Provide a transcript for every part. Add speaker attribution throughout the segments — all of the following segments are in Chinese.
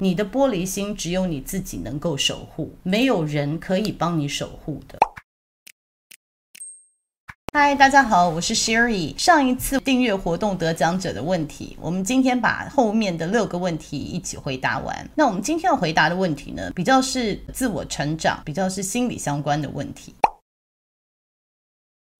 Speaker 1: 你的玻璃心只有你自己能够守护，没有人可以帮你守护的。嗨，大家好，我是 Sherry。上一次订阅活动得奖者的问题，我们今天把后面的六个问题一起回答完。那我们今天要回答的问题呢，比较是自我成长，比较是心理相关的问题。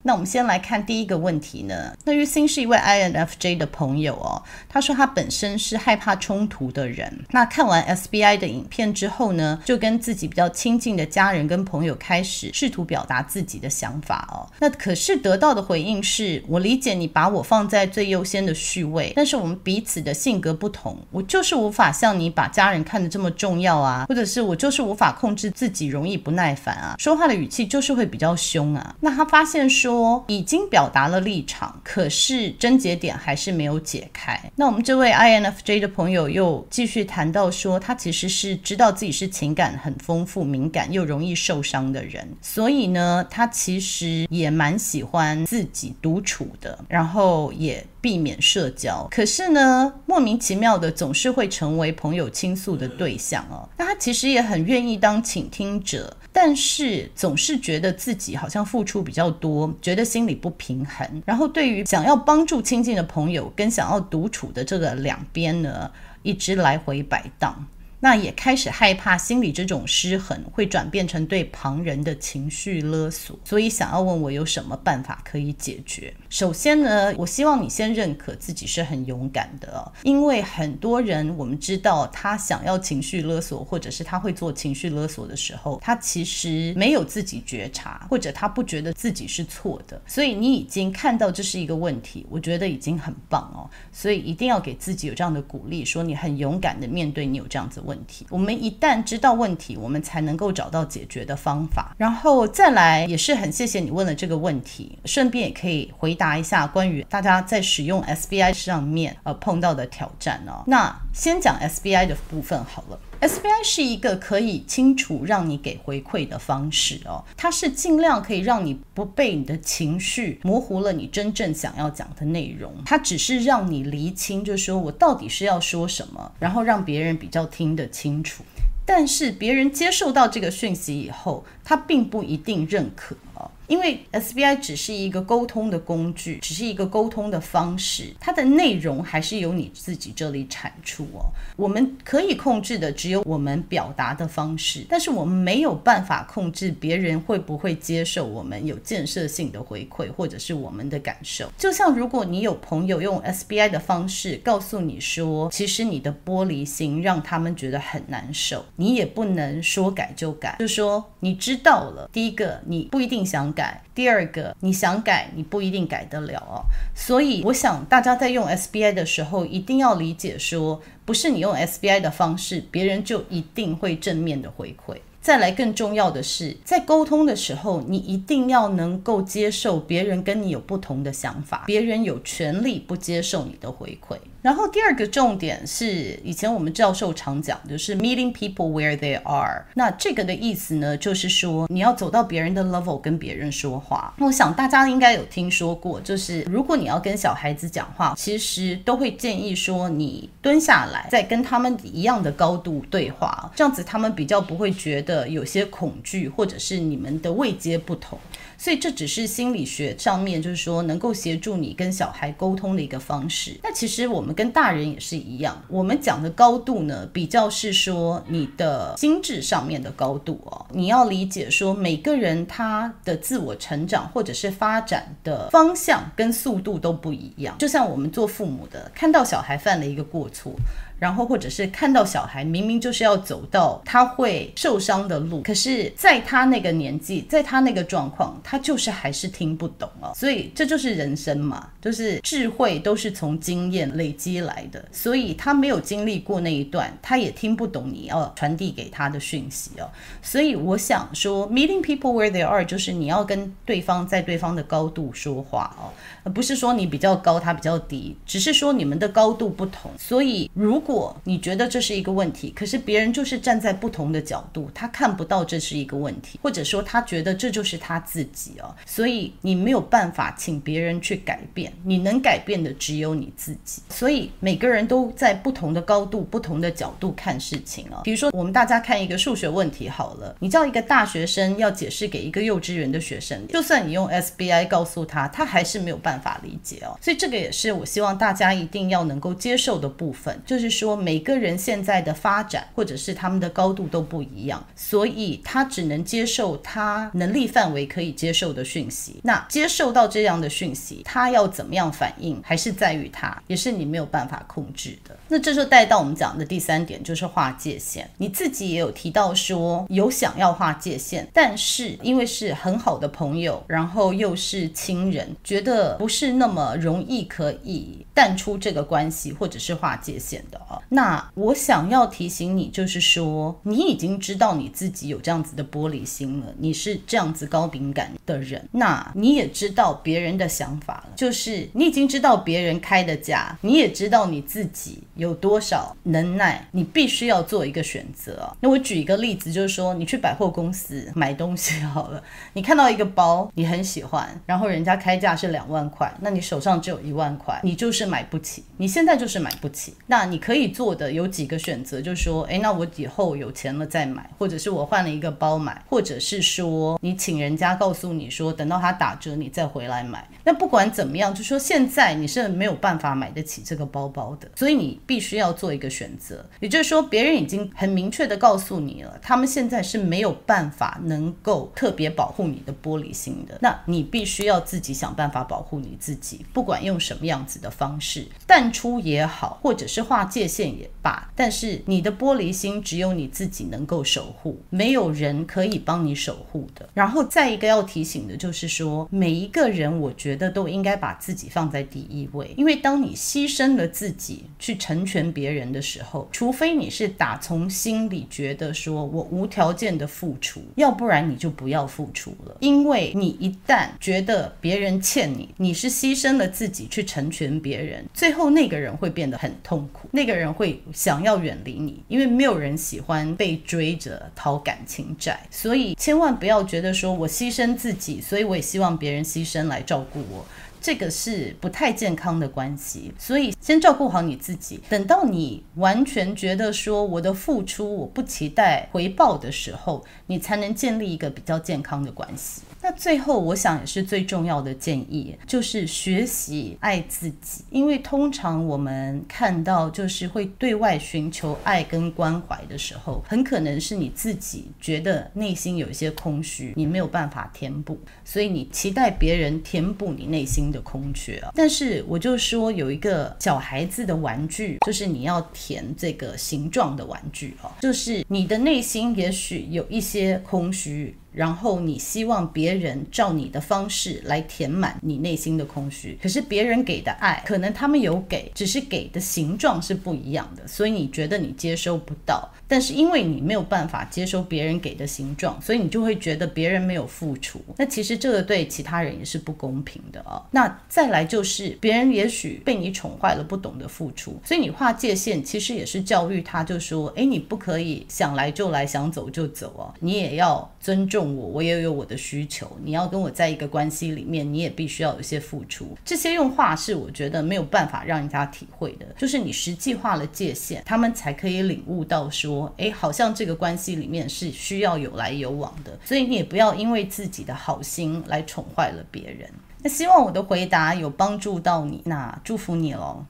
Speaker 1: 那我们先来看第一个问题呢。那玉兴是一位 INFJ 的朋友哦，他说他本身是害怕冲突的人。那看完 SBI 的影片之后呢，就跟自己比较亲近的家人跟朋友开始试图表达自己的想法哦。那可是得到的回应是：我理解你把我放在最优先的序位，但是我们彼此的性格不同，我就是无法像你把家人看得这么重要啊，或者是我就是无法控制自己容易不耐烦啊，说话的语气就是会比较凶啊。那他发现说。说已经表达了立场，可是症结点还是没有解开。那我们这位 INFJ 的朋友又继续谈到说，他其实是知道自己是情感很丰富、敏感又容易受伤的人，所以呢，他其实也蛮喜欢自己独处的，然后也避免社交。可是呢，莫名其妙的总是会成为朋友倾诉的对象哦。那他其实也很愿意当倾听者。但是总是觉得自己好像付出比较多，觉得心里不平衡。然后对于想要帮助亲近的朋友跟想要独处的这个两边呢，一直来回摆荡。那也开始害怕心里这种失衡会转变成对旁人的情绪勒索，所以想要问我有什么办法可以解决。首先呢，我希望你先认可自己是很勇敢的，因为很多人我们知道他想要情绪勒索，或者是他会做情绪勒索的时候，他其实没有自己觉察，或者他不觉得自己是错的，所以你已经看到这是一个问题，我觉得已经很棒哦，所以一定要给自己有这样的鼓励，说你很勇敢的面对你有这样子问题，我们一旦知道问题，我们才能够找到解决的方法。然后再来，也是很谢谢你问了这个问题，顺便也可以回答一下关于大家在使用 SBI 上面呃碰到的挑战哦。那先讲 SBI 的部分好了。SBI 是一个可以清楚让你给回馈的方式哦，它是尽量可以让你不被你的情绪模糊了你真正想要讲的内容，它只是让你厘清，就是说我到底是要说什么，然后让别人比较听得清楚。但是别人接受到这个讯息以后，他并不一定认可哦。因为 SBI 只是一个沟通的工具，只是一个沟通的方式，它的内容还是由你自己这里产出哦。我们可以控制的只有我们表达的方式，但是我们没有办法控制别人会不会接受我们有建设性的回馈，或者是我们的感受。就像如果你有朋友用 SBI 的方式告诉你说，其实你的玻璃心让他们觉得很难受，你也不能说改就改，就说你知知道了。第一个，你不一定想。改。第二个，你想改，你不一定改得了哦。所以，我想大家在用 SBI 的时候，一定要理解说，不是你用 SBI 的方式，别人就一定会正面的回馈。再来，更重要的是，在沟通的时候，你一定要能够接受别人跟你有不同的想法，别人有权利不接受你的回馈。然后第二个重点是，以前我们教授常讲，就是 meeting people where they are。那这个的意思呢，就是说你要走到别人的 level 跟别人说话。那我想大家应该有听说过，就是如果你要跟小孩子讲话，其实都会建议说你蹲下来，再跟他们一样的高度对话，这样子他们比较不会觉得有些恐惧，或者是你们的位阶不同。所以这只是心理学上面，就是说能够协助你跟小孩沟通的一个方式。那其实我们跟大人也是一样，我们讲的高度呢，比较是说你的心智上面的高度哦。你要理解说，每个人他的自我成长或者是发展的方向跟速度都不一样。就像我们做父母的，看到小孩犯了一个过错。然后，或者是看到小孩明明就是要走到他会受伤的路，可是在他那个年纪，在他那个状况，他就是还是听不懂哦。所以这就是人生嘛，就是智慧都是从经验累积来的。所以他没有经历过那一段，他也听不懂你要传递给他的讯息哦。所以我想说，meeting people where they are，就是你要跟对方在对方的高度说话哦，不是说你比较高，他比较低，只是说你们的高度不同。所以如果你觉得这是一个问题，可是别人就是站在不同的角度，他看不到这是一个问题，或者说他觉得这就是他自己哦，所以你没有办法请别人去改变，你能改变的只有你自己。所以每个人都在不同的高度、不同的角度看事情哦。比如说，我们大家看一个数学问题好了，你叫一个大学生要解释给一个幼稚园的学生，就算你用 SBI 告诉他，他还是没有办法法理解哦。所以这个也是我希望大家一定要能够接受的部分，就是说每个人现在的发展或者是他们的高度都不一样，所以他只能接受他能力范围可以接受的讯息。那接受到这样的讯息，他要怎么样反应，还是在于他，也是你没有办法控制的。那这就带到我们讲的第三点，就是划界限。你自己也有提到说有想要划界限，但是因为是很好的朋友，然后又是亲人，觉得不是那么容易可以淡出这个关系，或者是划界限的啊。那我想要提醒你，就是说你已经知道你自己有这样子的玻璃心了，你是这样子高敏感的人，那你也知道别人的想法了，就是你已经知道别人开的价，你也知道你自己。有多少能耐，你必须要做一个选择。那我举一个例子，就是说你去百货公司买东西好了，你看到一个包，你很喜欢，然后人家开价是两万块，那你手上只有一万块，你就是买不起，你现在就是买不起。那你可以做的有几个选择，就是说，诶，那我以后有钱了再买，或者是我换了一个包买，或者是说你请人家告诉你说，等到它打折你再回来买。那不管怎么样，就说现在你是没有办法买得起这个包包的，所以你。必须要做一个选择，也就是说，别人已经很明确的告诉你了，他们现在是没有办法能够特别保护你的玻璃心的。那你必须要自己想办法保护你自己，不管用什么样子的方式，淡出也好，或者是划界限也罢。但是你的玻璃心只有你自己能够守护，没有人可以帮你守护的。然后再一个要提醒的就是说，每一个人我觉得都应该把自己放在第一位，因为当你牺牲了自己去成。全别人的时候，除非你是打从心里觉得说我无条件的付出，要不然你就不要付出了。因为你一旦觉得别人欠你，你你是牺牲了自己去成全别人，最后那个人会变得很痛苦，那个人会想要远离你，因为没有人喜欢被追着讨感情债。所以千万不要觉得说我牺牲自己，所以我也希望别人牺牲来照顾我。这个是不太健康的关系，所以先照顾好你自己。等到你完全觉得说我的付出我不期待回报的时候，你才能建立一个比较健康的关系。那最后，我想也是最重要的建议，就是学习爱自己。因为通常我们看到，就是会对外寻求爱跟关怀的时候，很可能是你自己觉得内心有一些空虚，你没有办法填补，所以你期待别人填补你内心的空缺啊。但是我就说，有一个小孩子的玩具，就是你要填这个形状的玩具啊，就是你的内心也许有一些空虚。然后你希望别人照你的方式来填满你内心的空虚，可是别人给的爱，可能他们有给，只是给的形状是不一样的，所以你觉得你接收不到。但是因为你没有办法接收别人给的形状，所以你就会觉得别人没有付出。那其实这个对其他人也是不公平的啊。那再来就是别人也许被你宠坏了，不懂得付出，所以你划界限其实也是教育他，就说：哎，你不可以想来就来，想走就走哦。你也要尊重我，我也有我的需求。你要跟我在一个关系里面，你也必须要有一些付出。这些用话是我觉得没有办法让人家体会的，就是你实际划了界限，他们才可以领悟到说。哎，好像这个关系里面是需要有来有往的，所以你也不要因为自己的好心来宠坏了别人。那希望我的回答有帮助到你，那祝福你喽。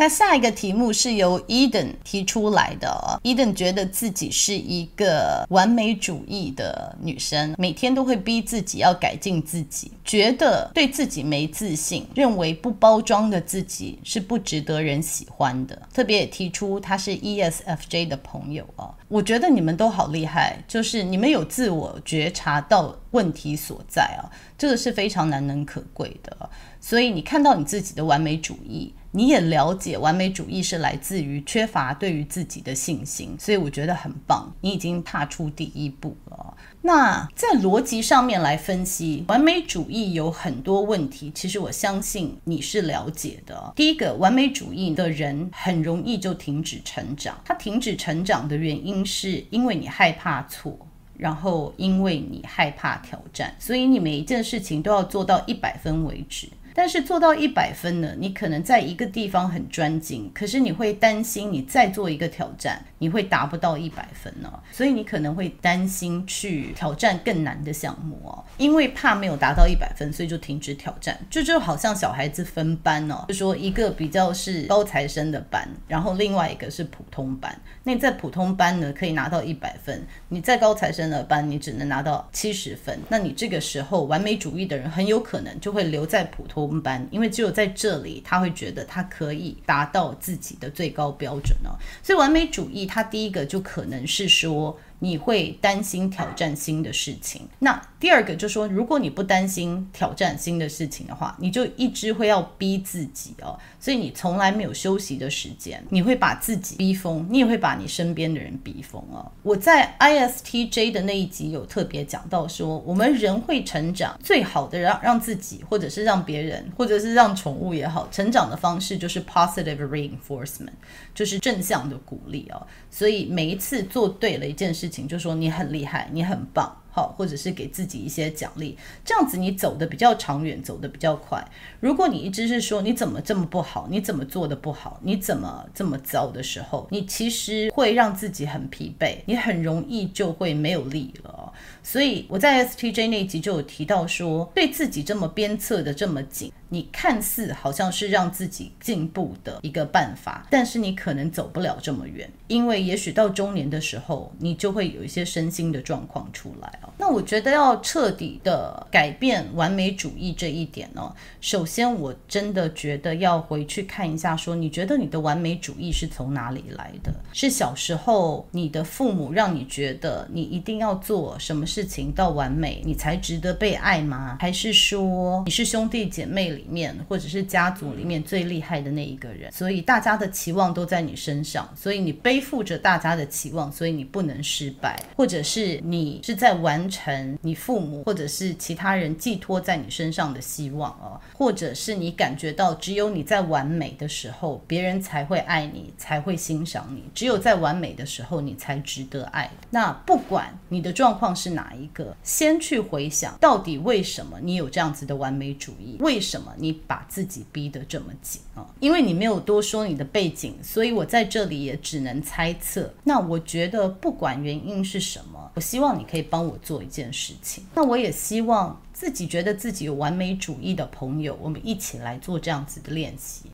Speaker 1: 那下一个题目是由 Eden 提出来的。Eden 觉得自己是一个完美主义的女生，每天都会逼自己要改进自己，觉得对自己没自信，认为不包装的自己是不值得人喜欢的。特别也提出她是 ESFJ 的朋友啊，我觉得你们都好厉害，就是你们有自我觉察到问题所在啊，这个是非常难能可贵的。所以你看到你自己的完美主义，你也了解完美主义是来自于缺乏对于自己的信心，所以我觉得很棒，你已经踏出第一步了。那在逻辑上面来分析，完美主义有很多问题，其实我相信你是了解的。第一个，完美主义的人很容易就停止成长，他停止成长的原因是因为你害怕错。然后，因为你害怕挑战，所以你每一件事情都要做到一百分为止。但是做到一百分呢，你可能在一个地方很专精，可是你会担心你再做一个挑战，你会达不到一百分呢、哦，所以你可能会担心去挑战更难的项目哦，因为怕没有达到一百分，所以就停止挑战。这就，就好像小孩子分班哦，就说一个比较是高材生的班，然后另外一个是普通班。那在普通班呢，可以拿到一百分，你在高材生的班，你只能拿到七十分。那你这个时候完美主义的人很有可能就会留在普通班，因为只有在这里，他会觉得他可以达到自己的最高标准哦。所以完美主义，他第一个就可能是说。你会担心挑战新的事情。那第二个就是说，如果你不担心挑战新的事情的话，你就一直会要逼自己哦，所以你从来没有休息的时间，你会把自己逼疯，你也会把你身边的人逼疯哦。我在 ISTJ 的那一集有特别讲到说，我们人会成长，最好的让让自己，或者是让别人，或者是让宠物也好，成长的方式就是 positive reinforcement，就是正向的鼓励哦。所以每一次做对了一件事情，就说你很厉害，你很棒。好，或者是给自己一些奖励，这样子你走得比较长远，走得比较快。如果你一直是说你怎么这么不好，你怎么做得不好，你怎么这么糟的时候，你其实会让自己很疲惫，你很容易就会没有力了。所以我在 STJ 那一集就有提到说，对自己这么鞭策的这么紧，你看似好像是让自己进步的一个办法，但是你可能走不了这么远，因为也许到中年的时候，你就会有一些身心的状况出来。那我觉得要彻底的改变完美主义这一点呢，首先我真的觉得要回去看一下，说你觉得你的完美主义是从哪里来的？是小时候你的父母让你觉得你一定要做什么事事情到完美，你才值得被爱吗？还是说你是兄弟姐妹里面或者是家族里面最厉害的那一个人，所以大家的期望都在你身上，所以你背负着大家的期望，所以你不能失败，或者是你是在完成你父母或者是其他人寄托在你身上的希望哦，或者是你感觉到只有你在完美的时候，别人才会爱你，才会欣赏你，只有在完美的时候，你才值得爱。那不管你的状况是哪哪一个，先去回想到底为什么你有这样子的完美主义，为什么你把自己逼得这么紧啊？因为你没有多说你的背景，所以我在这里也只能猜测。那我觉得不管原因是什么，我希望你可以帮我做一件事情。那我也希望自己觉得自己有完美主义的朋友，我们一起来做这样子的练习。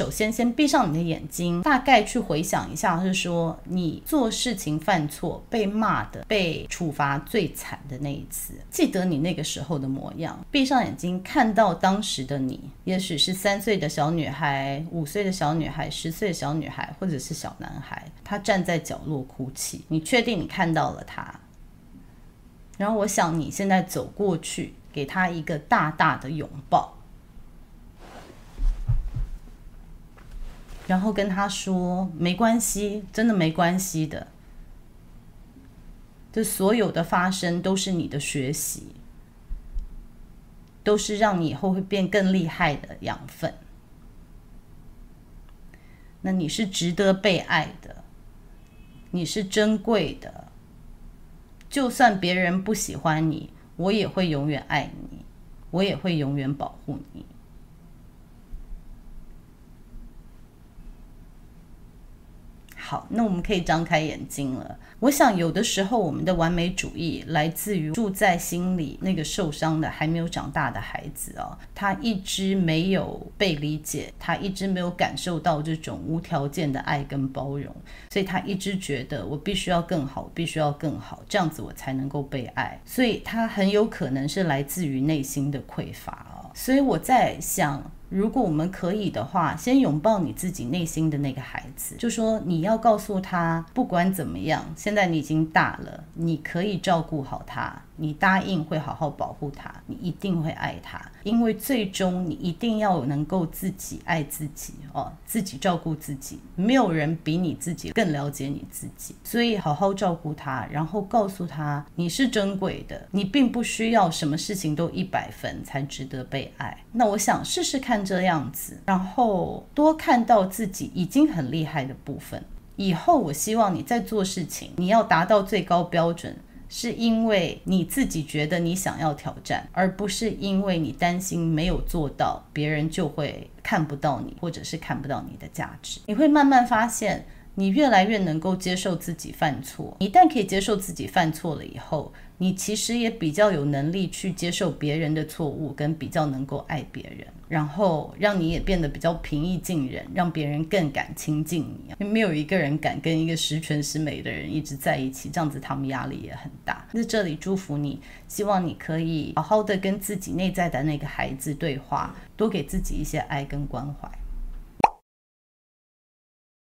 Speaker 1: 首先，先闭上你的眼睛，大概去回想一下，是说你做事情犯错、被骂的、被处罚最惨的那一次，记得你那个时候的模样。闭上眼睛，看到当时的你，也许是三岁的小女孩、五岁的小女孩、十岁的小女孩，或者是小男孩，他站在角落哭泣。你确定你看到了他？然后，我想你现在走过去，给他一个大大的拥抱。然后跟他说：“没关系，真的没关系的。这所有的发生都是你的学习，都是让你以后会变更厉害的养分。那你是值得被爱的，你是珍贵的。就算别人不喜欢你，我也会永远爱你，我也会永远保护你。”好，那我们可以张开眼睛了。我想，有的时候我们的完美主义来自于住在心里那个受伤的还没有长大的孩子哦，他一直没有被理解，他一直没有感受到这种无条件的爱跟包容，所以他一直觉得我必须要更好，必须要更好，这样子我才能够被爱。所以他很有可能是来自于内心的匮乏哦。所以我在想。如果我们可以的话，先拥抱你自己内心的那个孩子，就说你要告诉他，不管怎么样，现在你已经大了，你可以照顾好他。你答应会好好保护他，你一定会爱他，因为最终你一定要能够自己爱自己哦，自己照顾自己，没有人比你自己更了解你自己，所以好好照顾他，然后告诉他你是珍贵的，你并不需要什么事情都一百分才值得被爱。那我想试试看这样子，然后多看到自己已经很厉害的部分。以后我希望你在做事情，你要达到最高标准。是因为你自己觉得你想要挑战，而不是因为你担心没有做到，别人就会看不到你，或者是看不到你的价值。你会慢慢发现，你越来越能够接受自己犯错。一旦可以接受自己犯错了以后，你其实也比较有能力去接受别人的错误，跟比较能够爱别人，然后让你也变得比较平易近人，让别人更敢亲近你。没有一个人敢跟一个十全十美的人一直在一起，这样子他们压力也很大。在这里祝福你，希望你可以好好的跟自己内在的那个孩子对话，多给自己一些爱跟关怀。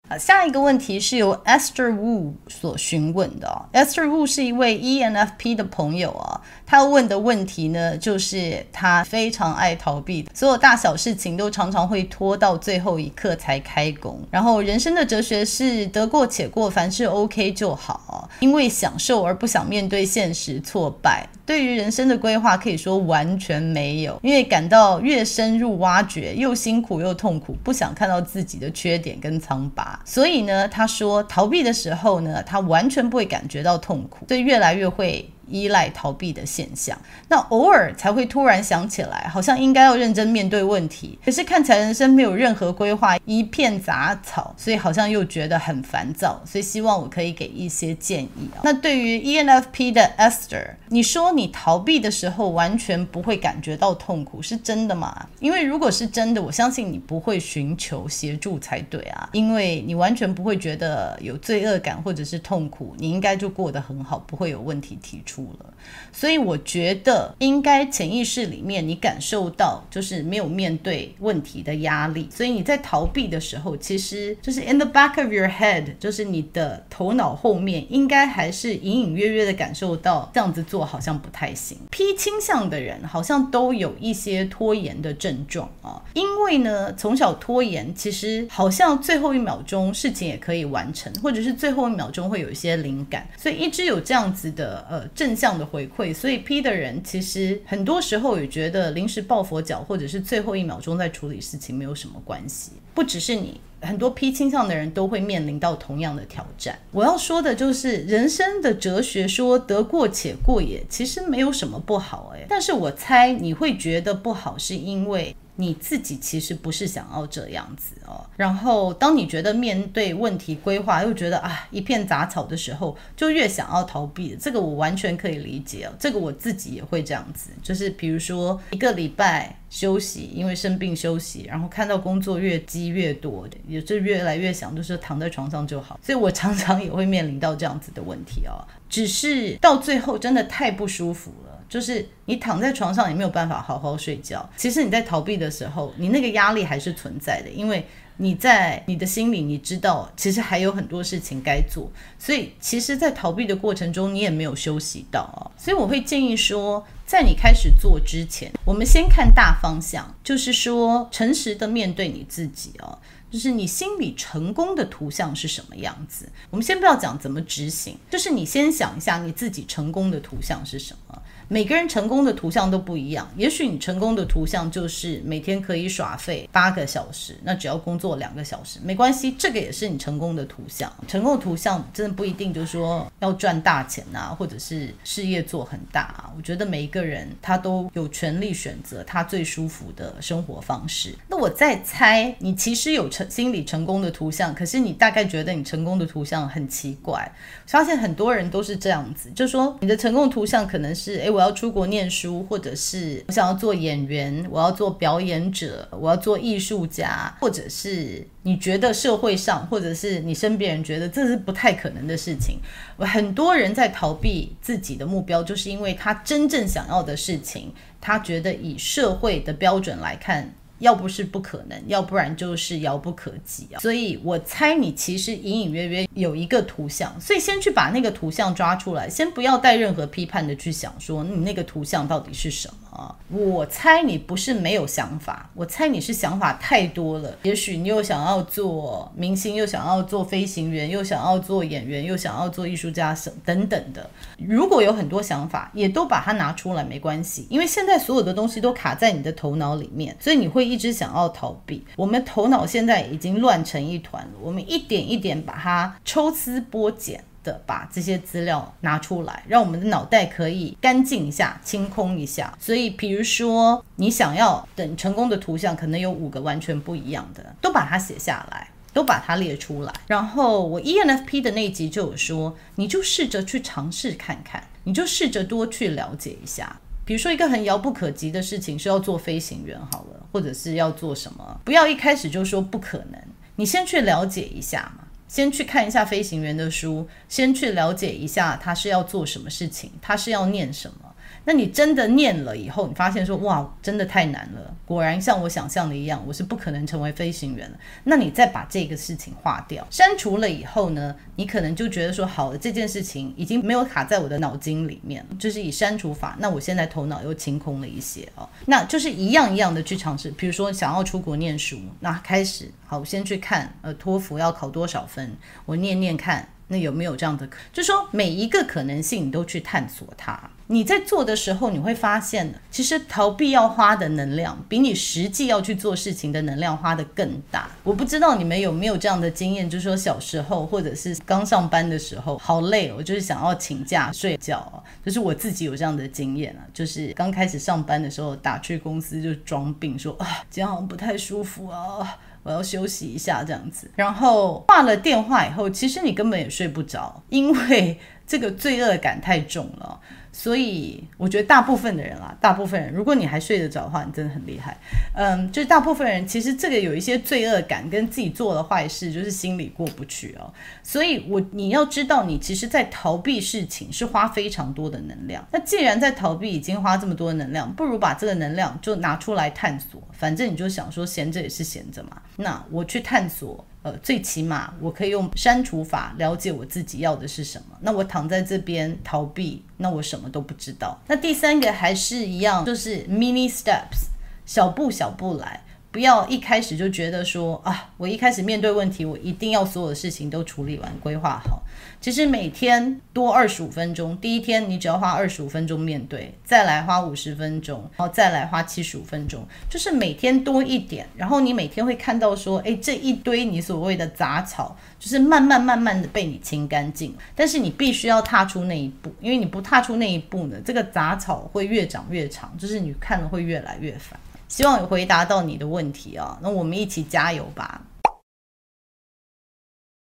Speaker 1: 啊下一个问题是由 Esther Wu 所询问的哦。Esther Wu 是一位 ENFP 的朋友啊，他问的问题呢，就是他非常爱逃避，所有大小事情都常常会拖到最后一刻才开工。然后人生的哲学是得过且过，凡事 OK 就好，因为享受而不想面对现实挫败。对于人生的规划可以说完全没有，因为感到越深入挖掘，又辛苦又痛苦，不想看到自己的缺点跟苍白所以呢，他说逃避的时候呢，他完全不会感觉到痛苦，所以越来越会。依赖逃避的现象，那偶尔才会突然想起来，好像应该要认真面对问题，可是看起来人生没有任何规划，一片杂草，所以好像又觉得很烦躁，所以希望我可以给一些建议啊。那对于 ENFP 的 Esther，你说你逃避的时候完全不会感觉到痛苦，是真的吗？因为如果是真的，我相信你不会寻求协助才对啊，因为你完全不会觉得有罪恶感或者是痛苦，你应该就过得很好，不会有问题提出。了，所以我觉得应该潜意识里面你感受到就是没有面对问题的压力，所以你在逃避的时候，其实就是 in the back of your head，就是你的头脑后面应该还是隐隐约约的感受到这样子做好像不太行。P 倾向的人好像都有一些拖延的症状啊，因为呢从小拖延，其实好像最后一秒钟事情也可以完成，或者是最后一秒钟会有一些灵感，所以一直有这样子的呃。正向的回馈，所以 P 的人其实很多时候也觉得临时抱佛脚，或者是最后一秒钟在处理事情没有什么关系。不只是你，很多 P 倾向的人都会面临到同样的挑战。我要说的就是人生的哲学说得过且过也，其实没有什么不好诶。但是我猜你会觉得不好，是因为。你自己其实不是想要这样子哦，然后当你觉得面对问题规划又觉得啊一片杂草的时候，就越想要逃避。这个我完全可以理解哦，这个我自己也会这样子，就是比如说一个礼拜休息，因为生病休息，然后看到工作越积越多，也就越来越想就是躺在床上就好，所以我常常也会面临到这样子的问题哦，只是到最后真的太不舒服了。就是你躺在床上也没有办法好好睡觉。其实你在逃避的时候，你那个压力还是存在的，因为你在你的心里你知道，其实还有很多事情该做。所以其实，在逃避的过程中，你也没有休息到啊。所以我会建议说，在你开始做之前，我们先看大方向，就是说诚实的面对你自己哦。就是你心里成功的图像是什么样子？我们先不要讲怎么执行，就是你先想一下你自己成功的图像是什么。每个人成功的图像都不一样，也许你成功的图像就是每天可以耍废八个小时，那只要工作两个小时没关系，这个也是你成功的图像。成功的图像真的不一定就是说要赚大钱啊，或者是事业做很大啊。我觉得每一个人他都有权利选择他最舒服的生活方式。那我在猜，你其实有成心理成功的图像，可是你大概觉得你成功的图像很奇怪。发现很多人都是这样子，就说你的成功图像可能是，诶，我。要出国念书，或者是我想要做演员，我要做表演者，我要做艺术家，或者是你觉得社会上，或者是你身边人觉得这是不太可能的事情。很多人在逃避自己的目标，就是因为他真正想要的事情，他觉得以社会的标准来看。要不是不可能，要不然就是遥不可及啊。所以我猜你其实隐隐约约有一个图像，所以先去把那个图像抓出来，先不要带任何批判的去想说你那个图像到底是什么啊。我猜你不是没有想法，我猜你是想法太多了。也许你又想要做明星，又想要做飞行员，又想要做演员，又想要做艺术家等等的。如果有很多想法，也都把它拿出来没关系，因为现在所有的东西都卡在你的头脑里面，所以你会一直想要逃避。我们头脑现在已经乱成一团了，我们一点一点把它抽丝剥茧的把这些资料拿出来，让我们的脑袋可以干净一下、清空一下。所以，比如说你想要等成功的图像，可能有五个完全不一样的，都把它写下来。都把它列出来，然后我 ENFP 的那集就有说，你就试着去尝试看看，你就试着多去了解一下。比如说一个很遥不可及的事情是要做飞行员好了，或者是要做什么，不要一开始就说不可能，你先去了解一下嘛，先去看一下飞行员的书，先去了解一下他是要做什么事情，他是要念什么。那你真的念了以后，你发现说哇，真的太难了。果然像我想象的一样，我是不可能成为飞行员的。那你再把这个事情划掉，删除了以后呢，你可能就觉得说好了，这件事情已经没有卡在我的脑筋里面，就是以删除法。那我现在头脑又清空了一些哦，那就是一样一样的去尝试。比如说想要出国念书，那开始好，我先去看呃托福要考多少分，我念念看。那有没有这样的？就是说每一个可能性你都去探索它。你在做的时候，你会发现，其实逃避要花的能量，比你实际要去做事情的能量花得更大。我不知道你们有没有这样的经验，就是说小时候或者是刚上班的时候，好累哦，就是想要请假睡觉。就是我自己有这样的经验啊，就是刚开始上班的时候，打去公司就装病说啊，今天好像不太舒服啊。我要休息一下，这样子。然后挂了电话以后，其实你根本也睡不着，因为这个罪恶感太重了。所以我觉得大部分的人啊，大部分人，如果你还睡得着的话，你真的很厉害。嗯，就是大部分人其实这个有一些罪恶感，跟自己做的坏事，就是心里过不去哦。所以我你要知道，你其实在逃避事情是花非常多的能量。那既然在逃避已经花这么多能量，不如把这个能量就拿出来探索。反正你就想说闲着也是闲着嘛，那我去探索。呃，最起码我可以用删除法了解我自己要的是什么。那我躺在这边逃避，那我什么都不知道。那第三个还是一样，就是 mini steps，小步小步来。不要一开始就觉得说啊，我一开始面对问题，我一定要所有的事情都处理完、规划好。其实每天多二十五分钟，第一天你只要花二十五分钟面对，再来花五十分钟，然后再来花七十五分钟，就是每天多一点。然后你每天会看到说，哎，这一堆你所谓的杂草，就是慢慢慢慢的被你清干净。但是你必须要踏出那一步，因为你不踏出那一步呢，这个杂草会越长越长，就是你看了会越来越烦。希望有回答到你的问题啊，那我们一起加油吧。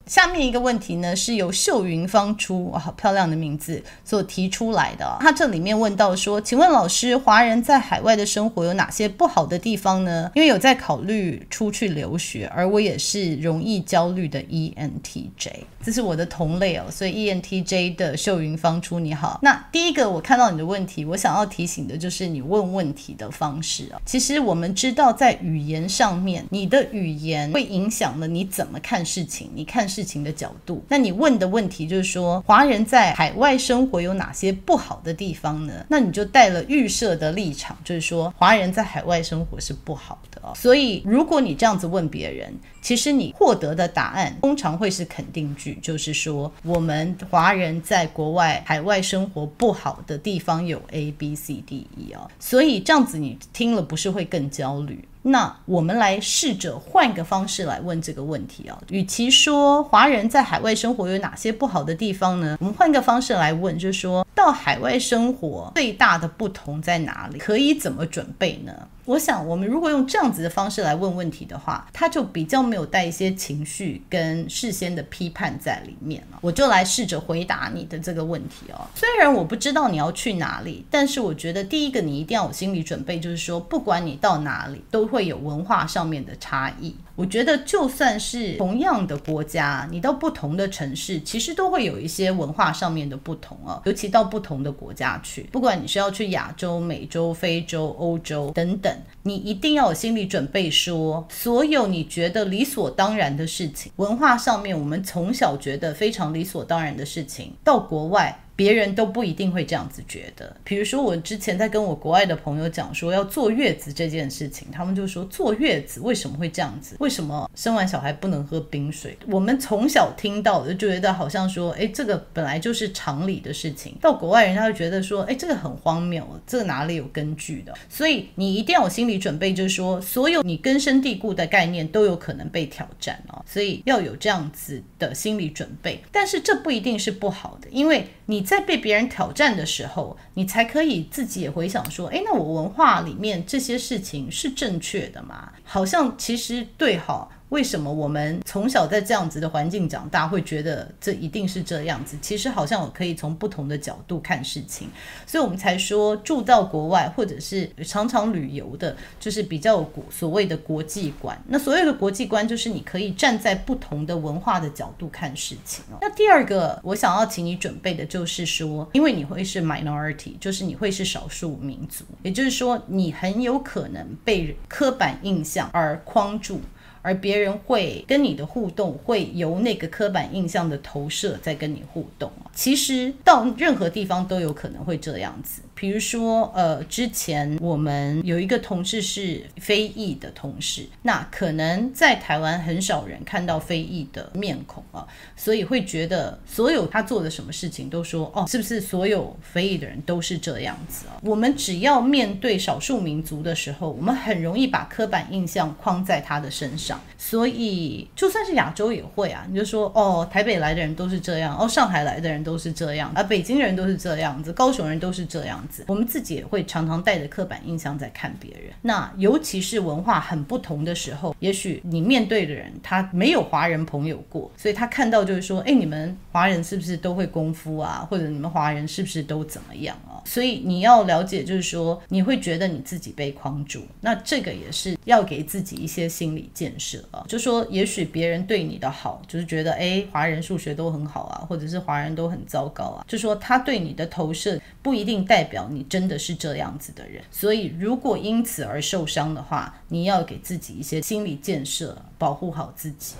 Speaker 1: 下面一个问题呢，是由秀云芳出，哇，好漂亮的名字所提出来的。他这里面问到说，请问老师，华人在海外的生活有哪些不好的地方呢？因为有在考虑出去留学，而我也是容易焦虑的 ENTJ，这是我的同类哦。所以 ENTJ 的秀云芳出，你好。那第一个我看到你的问题，我想要提醒的就是你问问题的方式啊。其实我们知道，在语言上面，你的语言会影响了你怎么看事情，你看。事情的角度，那你问的问题就是说，华人在海外生活有哪些不好的地方呢？那你就带了预设的立场，就是说，华人在海外生活是不好的哦。所以，如果你这样子问别人，其实你获得的答案通常会是肯定句，就是说，我们华人在国外海外生活不好的地方有 A、B、C、D、E 哦。所以这样子你听了不是会更焦虑？那我们来试着换个方式来问这个问题啊，与其说华人在海外生活有哪些不好的地方呢？我们换个方式来问，就是说到海外生活最大的不同在哪里？可以怎么准备呢？我想，我们如果用这样子的方式来问问题的话，他就比较没有带一些情绪跟事先的批判在里面了。我就来试着回答你的这个问题哦。虽然我不知道你要去哪里，但是我觉得第一个你一定要有心理准备，就是说，不管你到哪里，都会有文化上面的差异。我觉得就算是同样的国家，你到不同的城市，其实都会有一些文化上面的不同啊。尤其到不同的国家去，不管你是要去亚洲、美洲、非洲、欧洲等等，你一定要有心理准备说，说所有你觉得理所当然的事情，文化上面我们从小觉得非常理所当然的事情，到国外。别人都不一定会这样子觉得。比如说，我之前在跟我国外的朋友讲说要坐月子这件事情，他们就说坐月子为什么会这样子？为什么生完小孩不能喝冰水？我们从小听到的就觉得好像说，哎，这个本来就是常理的事情。到国外人家就觉得说，哎，这个很荒谬，这个哪里有根据的？所以你一定要有心理准备，就是说，所有你根深蒂固的概念都有可能被挑战哦。所以要有这样子的心理准备。但是这不一定是不好的，因为。你在被别人挑战的时候，你才可以自己也回想说，哎，那我文化里面这些事情是正确的吗？好像其实对哈。为什么我们从小在这样子的环境长大，会觉得这一定是这样子？其实好像我可以从不同的角度看事情，所以我们才说住到国外或者是常常旅游的，就是比较有所谓的国际观。那所谓的国际观，就是你可以站在不同的文化的角度看事情。那第二个我想要请你准备的就是说，因为你会是 minority，就是你会是少数民族，也就是说你很有可能被刻板印象而框住。而别人会跟你的互动，会由那个刻板印象的投射在跟你互动。其实到任何地方都有可能会这样子。比如说，呃，之前我们有一个同事是非裔的同事，那可能在台湾很少人看到非裔的面孔啊，所以会觉得所有他做的什么事情都说，哦，是不是所有非裔的人都是这样子啊？我们只要面对少数民族的时候，我们很容易把刻板印象框在他的身上，所以就算是亚洲也会啊，你就说，哦，台北来的人都是这样，哦，上海来的人都是这样，啊，北京人都是这样子，高雄人都是这样。我们自己也会常常带着刻板印象在看别人，那尤其是文化很不同的时候，也许你面对的人他没有华人朋友过，所以他看到就是说，哎，你们华人是不是都会功夫啊？或者你们华人是不是都怎么样啊？所以你要了解，就是说你会觉得你自己被框住，那这个也是要给自己一些心理建设啊。就说也许别人对你的好，就是觉得哎，华人数学都很好啊，或者是华人都很糟糕啊，就说他对你的投射不一定代表。你真的是这样子的人，所以如果因此而受伤的话，你要给自己一些心理建设，保护好自己。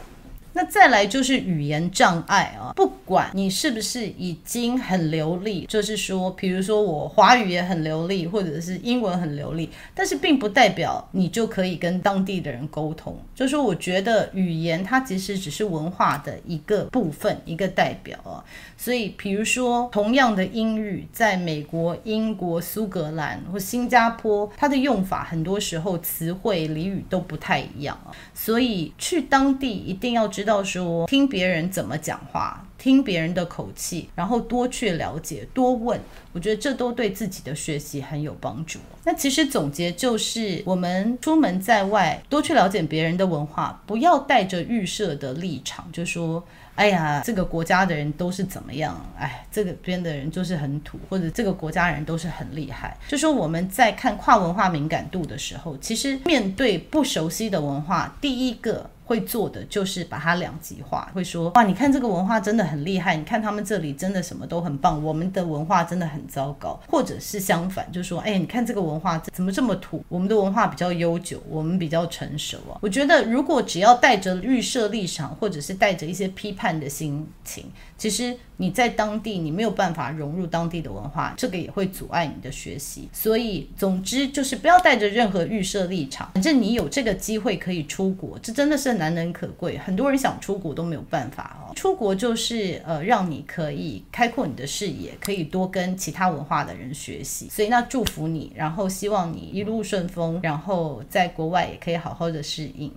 Speaker 1: 那再来就是语言障碍啊，不管你是不是已经很流利，就是说，比如说我华语也很流利，或者是英文很流利，但是并不代表你就可以跟当地的人沟通。就是说，我觉得语言它其实只是文化的一个部分，一个代表啊。所以，比如说同样的英语，在美国、英国、苏格兰或新加坡，它的用法很多时候词汇、俚语都不太一样啊。所以去当地一定要知。知道说听别人怎么讲话，听别人的口气，然后多去了解，多问，我觉得这都对自己的学习很有帮助。那其实总结就是，我们出门在外，多去了解别人的文化，不要带着预设的立场，就说。哎呀，这个国家的人都是怎么样？哎，这个边的人就是很土，或者这个国家人都是很厉害。就说我们在看跨文化敏感度的时候，其实面对不熟悉的文化，第一个会做的就是把它两极化，会说哇，你看这个文化真的很厉害，你看他们这里真的什么都很棒，我们的文化真的很糟糕，或者是相反，就说哎，你看这个文化怎么这么土，我们的文化比较悠久，我们比较成熟啊。我觉得如果只要带着预设立场，或者是带着一些批判。的心情，其实你在当地，你没有办法融入当地的文化，这个也会阻碍你的学习。所以，总之就是不要带着任何预设立场。反正你有这个机会可以出国，这真的是难能可贵。很多人想出国都没有办法哦。出国就是呃，让你可以开阔你的视野，可以多跟其他文化的人学习。所以，那祝福你，然后希望你一路顺风，然后在国外也可以好好的适应。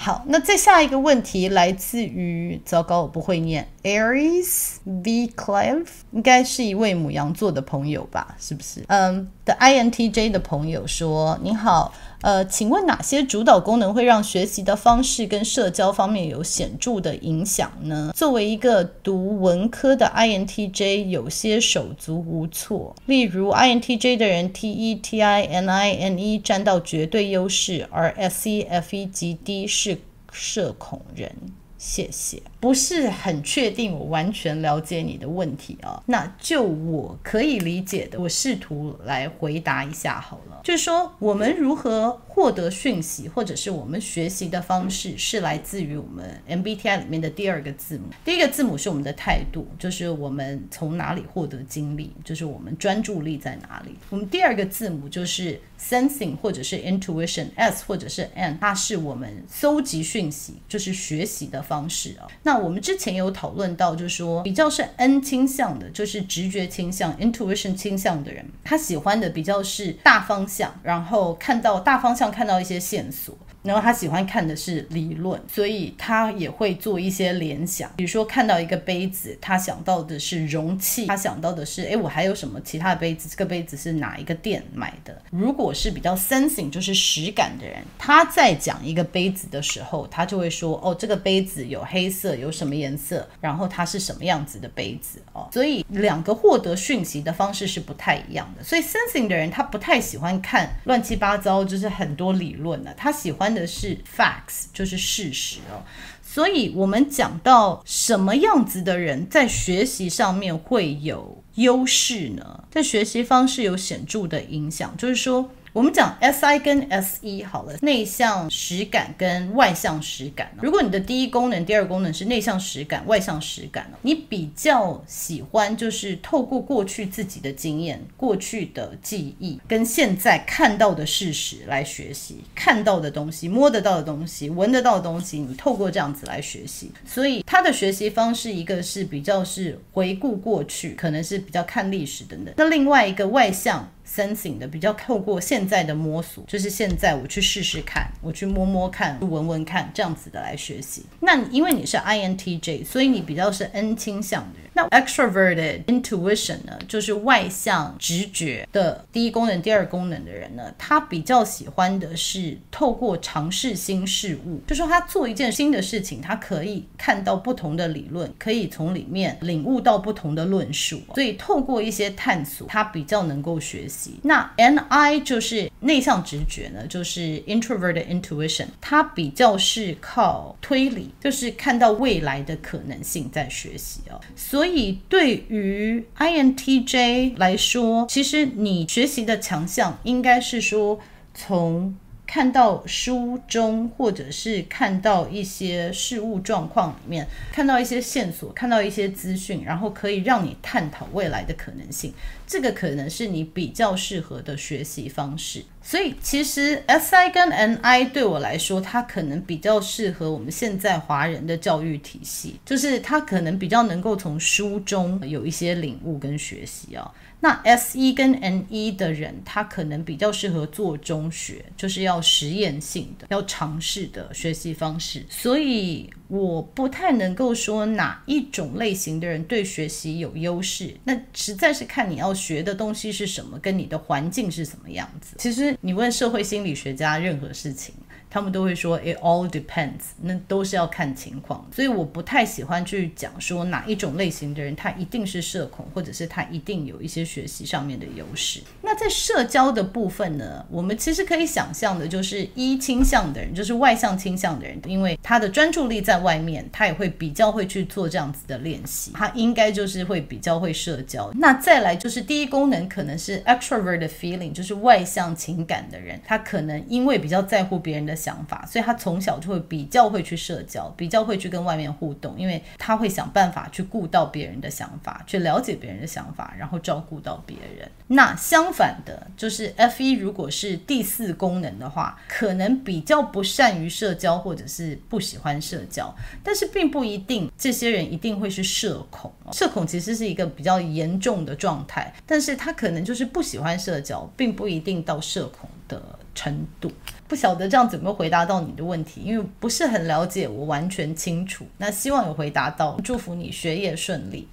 Speaker 1: 好，那再下一个问题来自于，糟糕，我不会念，Aries V Clive，应该是一位母羊座的朋友吧？是不是？嗯、的 INTJ 的朋友说：“您好。”呃，请问哪些主导功能会让学习的方式跟社交方面有显著的影响呢？作为一个读文科的 INTJ，有些手足无措。例如，INTJ 的人 T E T I N I N E 占到绝对优势，而 S E F E 及 D 是社恐人。谢谢。不是很确定，我完全了解你的问题啊。那就我可以理解的，我试图来回答一下好了。就是说，我们如何获得讯息，或者是我们学习的方式，是来自于我们 MBTI 里面的第二个字母。第一个字母是我们的态度，就是我们从哪里获得精力，就是我们专注力在哪里。我们第二个字母就是 Sensing 或者是 Intuition，S 或者是 N，它是我们搜集讯息，就是学习的方式啊。那我们之前有讨论到，就是说比较是 N 倾向的，就是直觉倾向 （intuition） 倾向的人，他喜欢的比较是大方向，然后看到大方向，看到一些线索。然后他喜欢看的是理论，所以他也会做一些联想，比如说看到一个杯子，他想到的是容器，他想到的是，哎，我还有什么其他的杯子？这个杯子是哪一个店买的？如果是比较 sensing，就是实感的人，他在讲一个杯子的时候，他就会说，哦，这个杯子有黑色，有什么颜色，然后它是什么样子的杯子哦。所以两个获得讯息的方式是不太一样的。所以 sensing 的人他不太喜欢看乱七八糟，就是很多理论的，他喜欢。的是 facts，就是事实哦。所以，我们讲到什么样子的人在学习上面会有优势呢？在学习方式有显著的影响，就是说。我们讲 S I 跟 S E 好了，内向实感跟外向实感。如果你的第一功能、第二功能是内向实感、外向实感，你比较喜欢就是透过过去自己的经验、过去的记忆跟现在看到的事实来学习，看到的东西、摸得到的东西、闻得到的东西，你透过这样子来学习。所以他的学习方式，一个是比较是回顾过去，可能是比较看历史等等。那另外一个外向。Sensing 的比较透过现在的摸索，就是现在我去试试看，我去摸摸看，闻闻看，这样子的来学习。那因为你是 INTJ，所以你比较是 N 倾向的人。那 extroverted intuition 呢，就是外向直觉的第一功能、第二功能的人呢，他比较喜欢的是透过尝试新事物，就说他做一件新的事情，他可以看到不同的理论，可以从里面领悟到不同的论述，所以透过一些探索，他比较能够学习。那 NI 就是内向直觉呢，就是 introverted intuition，它比较是靠推理，就是看到未来的可能性在学习哦，所以，对于 INTJ 来说，其实你学习的强项应该是说，从看到书中，或者是看到一些事物状况里面，看到一些线索，看到一些资讯，然后可以让你探讨未来的可能性。这个可能是你比较适合的学习方式，所以其实 S I 跟 N I 对我来说，它可能比较适合我们现在华人的教育体系，就是它可能比较能够从书中有一些领悟跟学习啊。那 S E 跟 N 一的人，他可能比较适合做中学，就是要实验性的、要尝试的学习方式，所以。我不太能够说哪一种类型的人对学习有优势，那实在是看你要学的东西是什么，跟你的环境是什么样子。其实你问社会心理学家任何事情。他们都会说 it all depends，那都是要看情况，所以我不太喜欢去讲说哪一种类型的人他一定是社恐，或者是他一定有一些学习上面的优势。那在社交的部分呢，我们其实可以想象的就是一倾向的人，就是外向倾向的人，因为他的专注力在外面，他也会比较会去做这样子的练习，他应该就是会比较会社交。那再来就是第一功能可能是 extroverted feeling，就是外向情感的人，他可能因为比较在乎别人的。想法，所以他从小就会比较会去社交，比较会去跟外面互动，因为他会想办法去顾到别人的想法，去了解别人的想法，然后照顾到别人。那相反的，就是 Fe 如果是第四功能的话，可能比较不善于社交，或者是不喜欢社交，但是并不一定这些人一定会是社恐。社恐其实是一个比较严重的状态，但是他可能就是不喜欢社交，并不一定到社恐的程度。不晓得这样怎么回答到你的问题，因为不是很了解，我完全清楚。那希望有回答到，祝福你学业顺利。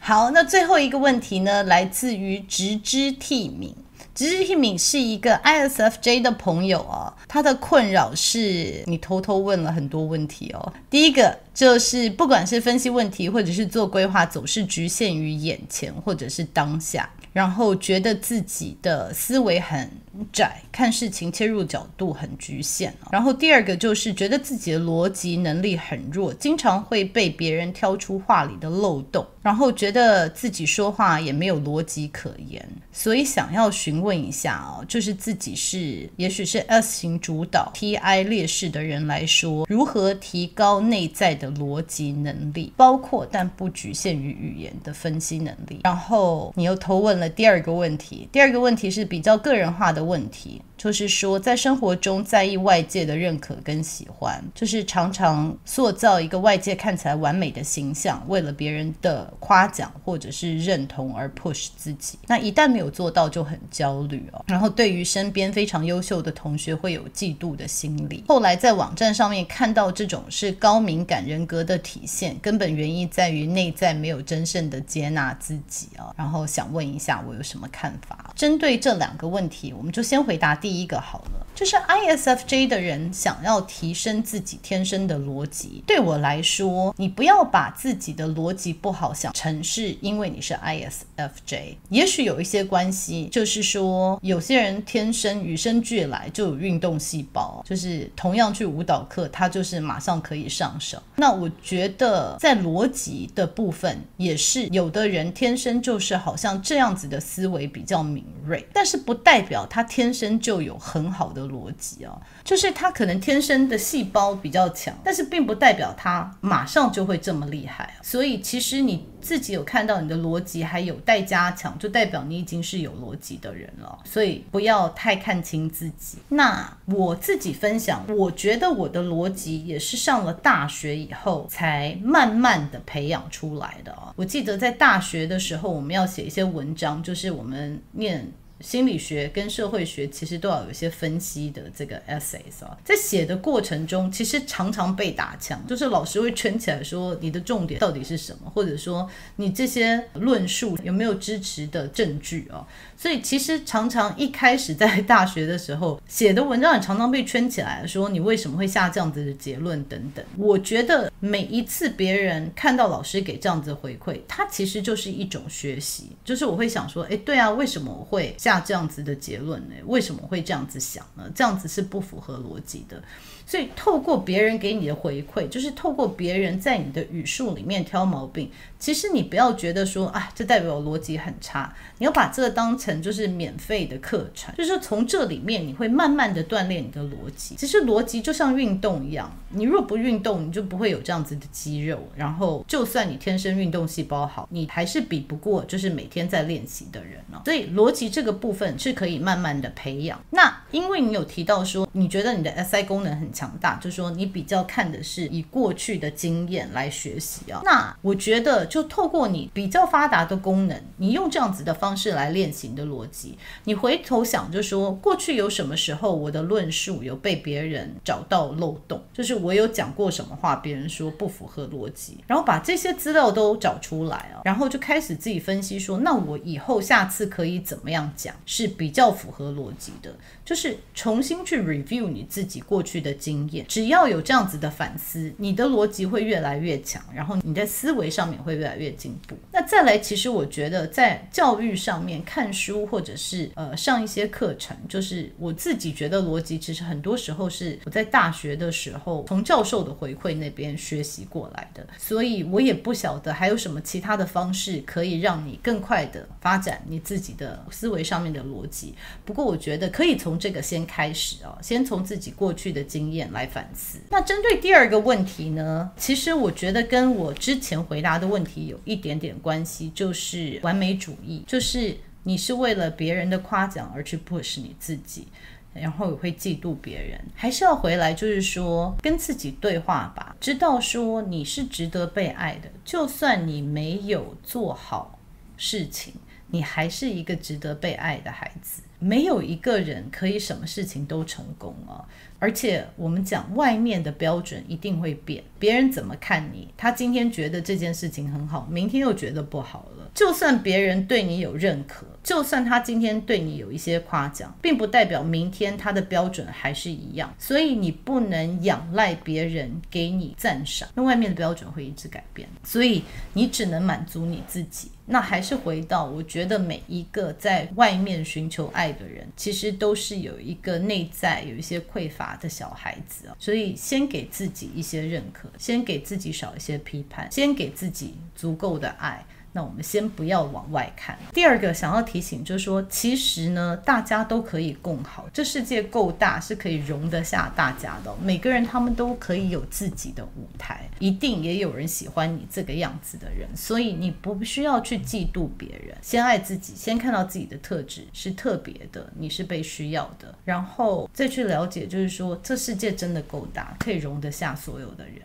Speaker 1: 好，那最后一个问题呢，来自于直之替敏。直至一名是一个 ISFJ 的朋友哦，他的困扰是你偷偷问了很多问题哦。第一个就是不管是分析问题或者是做规划，总是局限于眼前或者是当下，然后觉得自己的思维很窄，看事情切入角度很局限。然后第二个就是觉得自己的逻辑能力很弱，经常会被别人挑出话里的漏洞，然后觉得自己说话也没有逻辑可言，所以想要询问一下哦，就是自己是也许是 S 型主导 TI 劣势的人来说，如何提高内在的逻辑能力，包括但不局限于语言的分析能力。然后你又偷问了第二个问题，第二个问题是比较个人化的问题。就是说，在生活中在意外界的认可跟喜欢，就是常常塑造一个外界看起来完美的形象，为了别人的夸奖或者是认同而 push 自己。那一旦没有做到，就很焦虑哦。然后对于身边非常优秀的同学，会有嫉妒的心理。后来在网站上面看到这种是高敏感人格的体现，根本原因在于内在没有真正的接纳自己啊。然后想问一下，我有什么看法？针对这两个问题，我们就先回答。第一个好了，就是 ISFJ 的人想要提升自己天生的逻辑。对我来说，你不要把自己的逻辑不好想成是因为你是 ISFJ，也许有一些关系，就是说有些人天生与生俱来就有运动细胞，就是同样去舞蹈课，他就是马上可以上手。那我觉得在逻辑的部分，也是有的人天生就是好像这样子的思维比较敏锐，但是不代表他天生就。就有很好的逻辑啊，就是他可能天生的细胞比较强，但是并不代表他马上就会这么厉害。所以其实你自己有看到你的逻辑还有待加强，就代表你已经是有逻辑的人了。所以不要太看轻自己。那我自己分享，我觉得我的逻辑也是上了大学以后才慢慢的培养出来的啊。我记得在大学的时候，我们要写一些文章，就是我们念。心理学跟社会学其实都要有一些分析的这个 essay 啊，在写的过程中，其实常常被打枪，就是老师会圈起来说你的重点到底是什么，或者说你这些论述有没有支持的证据啊？所以其实常常一开始在大学的时候写的文章也常常被圈起来，说你为什么会下这样子的结论等等。我觉得每一次别人看到老师给这样子的回馈，它其实就是一种学习，就是我会想说，诶，对啊，为什么我会？下这样子的结论呢？为什么会这样子想呢？这样子是不符合逻辑的。所以透过别人给你的回馈，就是透过别人在你的语数里面挑毛病。其实你不要觉得说啊，这代表逻辑很差。你要把这个当成就是免费的课程，就是从这里面你会慢慢的锻炼你的逻辑。其实逻辑就像运动一样，你若不运动，你就不会有这样子的肌肉。然后就算你天生运动细胞好，你还是比不过就是每天在练习的人呢。所以逻辑这个部分是可以慢慢的培养。那因为你有提到说，你觉得你的 SI 功能很强大，就说你比较看的是以过去的经验来学习啊。那我觉得就透过你比较发达的功能，你用这样子的方式来练习你的逻辑，你回头想就说，过去有什么时候我的论述有被别人找到漏洞，就是我有讲过什么话，别人说不符合逻辑，然后把这些资料都找出来啊，然后就开始自己分析说，那我以后下次可以怎么样讲？是比较符合逻辑的，就是重新去 review 你自己过去的经验。只要有这样子的反思，你的逻辑会越来越强，然后你在思维上面会越来越进步。那再来，其实我觉得在教育上面看书或者是呃上一些课程，就是我自己觉得逻辑其实很多时候是我在大学的时候从教授的回馈那边学习过来的，所以我也不晓得还有什么其他的方式可以让你更快的发展你自己的思维上上面的逻辑，不过我觉得可以从这个先开始哦，先从自己过去的经验来反思。那针对第二个问题呢，其实我觉得跟我之前回答的问题有一点点关系，就是完美主义，就是你是为了别人的夸奖而去 push 你自己，然后也会嫉妒别人，还是要回来就是说跟自己对话吧，知道说你是值得被爱的，就算你没有做好事情。你还是一个值得被爱的孩子，没有一个人可以什么事情都成功啊。而且我们讲外面的标准一定会变，别人怎么看你，他今天觉得这件事情很好，明天又觉得不好了。就算别人对你有认可，就算他今天对你有一些夸奖，并不代表明天他的标准还是一样。所以你不能仰赖别人给你赞赏，那外面的标准会一直改变。所以你只能满足你自己。那还是回到，我觉得每一个在外面寻求爱的人，其实都是有一个内在有一些匮乏的小孩子啊。所以先给自己一些认可，先给自己少一些批判，先给自己足够的爱。那我们先不要往外看。第二个想要提醒就是说，其实呢，大家都可以共好。这世界够大，是可以容得下大家的。每个人他们都可以有自己的舞台，一定也有人喜欢你这个样子的人。所以你不需要去嫉妒别人，先爱自己，先看到自己的特质是特别的，你是被需要的，然后再去了解，就是说这世界真的够大，可以容得下所有的人。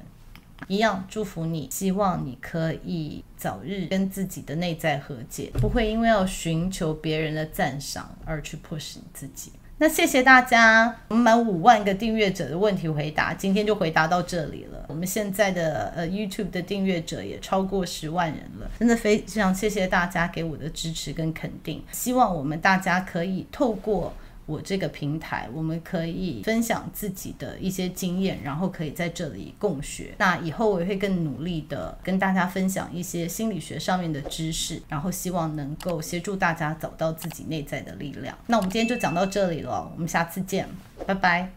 Speaker 1: 一样祝福你，希望你可以早日跟自己的内在和解，不会因为要寻求别人的赞赏而去 push 你自己。那谢谢大家，我们满五万个订阅者的问题回答，今天就回答到这里了。我们现在的呃 YouTube 的订阅者也超过十万人了，真的非常谢谢大家给我的支持跟肯定。希望我们大家可以透过。我这个平台，我们可以分享自己的一些经验，然后可以在这里共学。那以后我也会更努力的跟大家分享一些心理学上面的知识，然后希望能够协助大家找到自己内在的力量。那我们今天就讲到这里了，我们下次见，拜拜。